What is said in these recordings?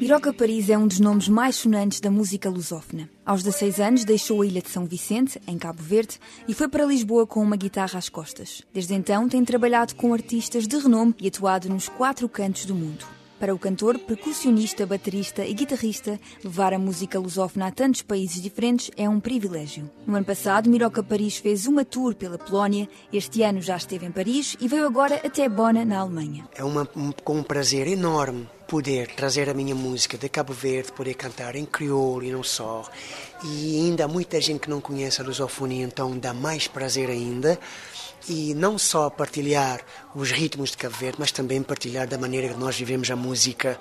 Miroca Paris é um dos nomes mais sonantes da música lusófona. Aos 16 anos deixou a ilha de São Vicente, em Cabo Verde, e foi para Lisboa com uma guitarra às costas. Desde então tem trabalhado com artistas de renome e atuado nos quatro cantos do mundo. Para o cantor, percussionista, baterista e guitarrista, levar a música lusófona a tantos países diferentes é um privilégio. No ano passado, Miroca Paris fez uma tour pela Polónia, este ano já esteve em Paris e veio agora até Bona, na Alemanha. É uma, um, com um prazer enorme poder trazer a minha música de Cabo Verde, poder cantar em crioulo e não só. E ainda há muita gente que não conhece a lusofonia, então dá mais prazer ainda e não só partilhar os ritmos de Cabo Verde, mas também partilhar da maneira que nós vivemos a música,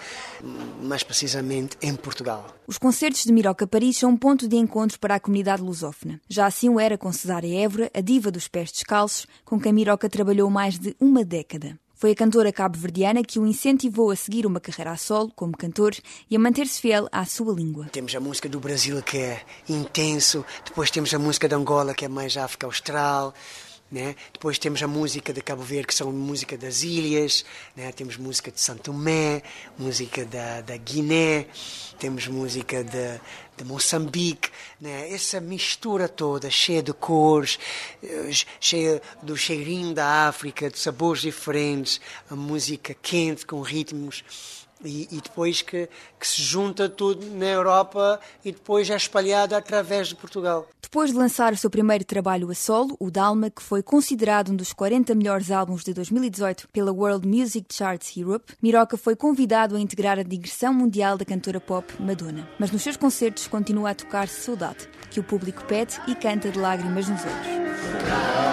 mais precisamente em Portugal. Os concertos de Miroca Paris são um ponto de encontro para a comunidade lusófona. Já assim o era com Cesária Évora, a diva dos pés descalços, com quem Miroca trabalhou mais de uma década. Foi a cantora cabo-verdiana que o incentivou a seguir uma carreira a solo como cantor e a manter-se fiel à sua língua. Temos a música do Brasil que é intenso, depois temos a música de Angola que é mais África Austral, né? Depois temos a música de Cabo Verde, que são música das ilhas, né? temos música de Santo Tomé, música da, da Guiné, temos música de, de Moçambique. Né? Essa mistura toda, cheia de cores, eh, cheia do cheirinho da África, de sabores diferentes, a música quente, com ritmos e, e, depois que, que, se junta tudo na Europa e depois é espalhado através de Portugal. Depois de lançar o seu primeiro trabalho a solo, o Dalma, que foi considerado um dos 40 melhores álbuns de 2018 pela World Music Charts Europe, Miroca foi convidado a integrar a digressão mundial da cantora pop Madonna. Mas nos seus concertos continua a tocar Saudade, que o público pede e canta de lágrimas nos olhos.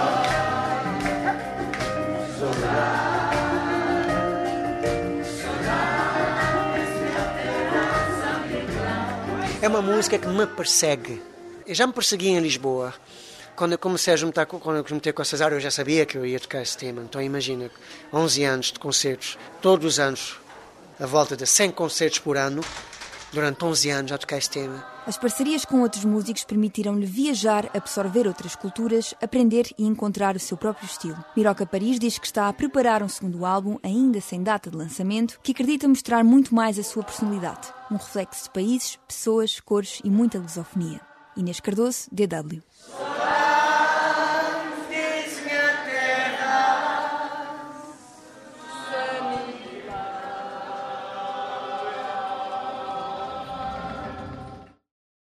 É uma música que me persegue. Eu já me perseguia em Lisboa. Quando eu comecei a juntar, quando eu juntei com a Cesário, eu já sabia que eu ia tocar esse tema. Então imagina, 11 anos de concertos, todos os anos, a volta de 100 concertos por ano, durante 11 anos a tocar esse tema. As parcerias com outros músicos permitiram-lhe viajar, absorver outras culturas, aprender e encontrar o seu próprio estilo. Miroca Paris diz que está a preparar um segundo álbum, ainda sem data de lançamento, que acredita mostrar muito mais a sua personalidade. Um reflexo de países, pessoas, cores e muita lusofonia. Inês Cardoso, DW.